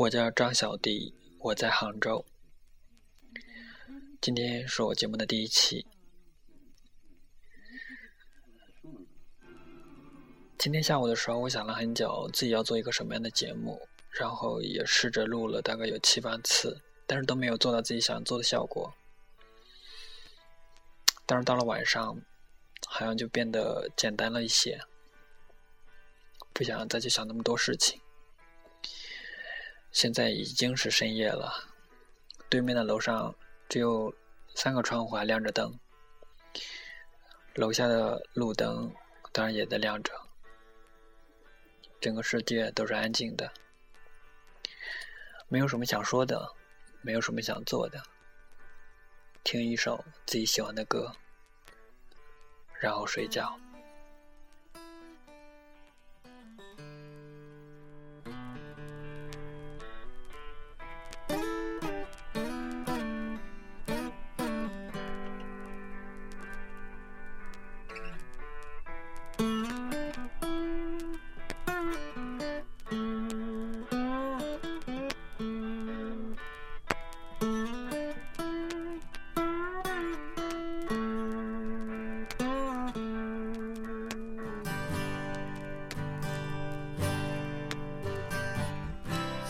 我叫张小迪，我在杭州。今天是我节目的第一期。今天下午的时候，我想了很久，自己要做一个什么样的节目，然后也试着录了大概有七八次，但是都没有做到自己想做的效果。但是到了晚上，好像就变得简单了一些，不想再去想那么多事情。现在已经是深夜了，对面的楼上只有三个窗户还亮着灯，楼下的路灯当然也在亮着，整个世界都是安静的，没有什么想说的，没有什么想做的，听一首自己喜欢的歌，然后睡觉。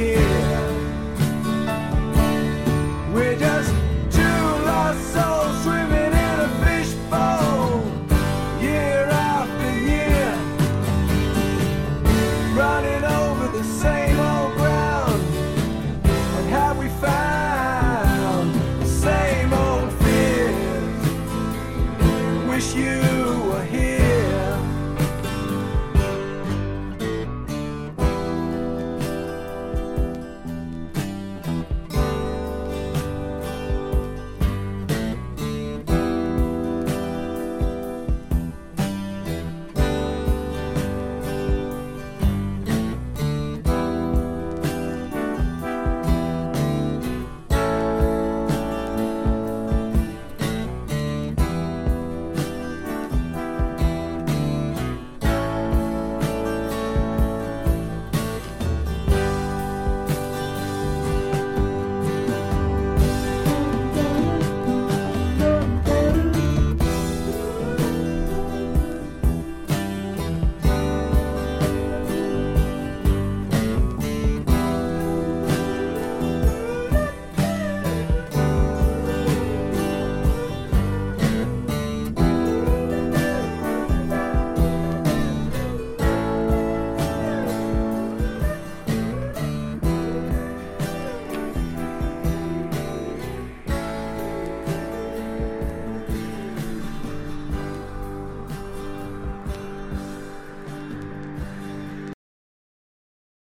here.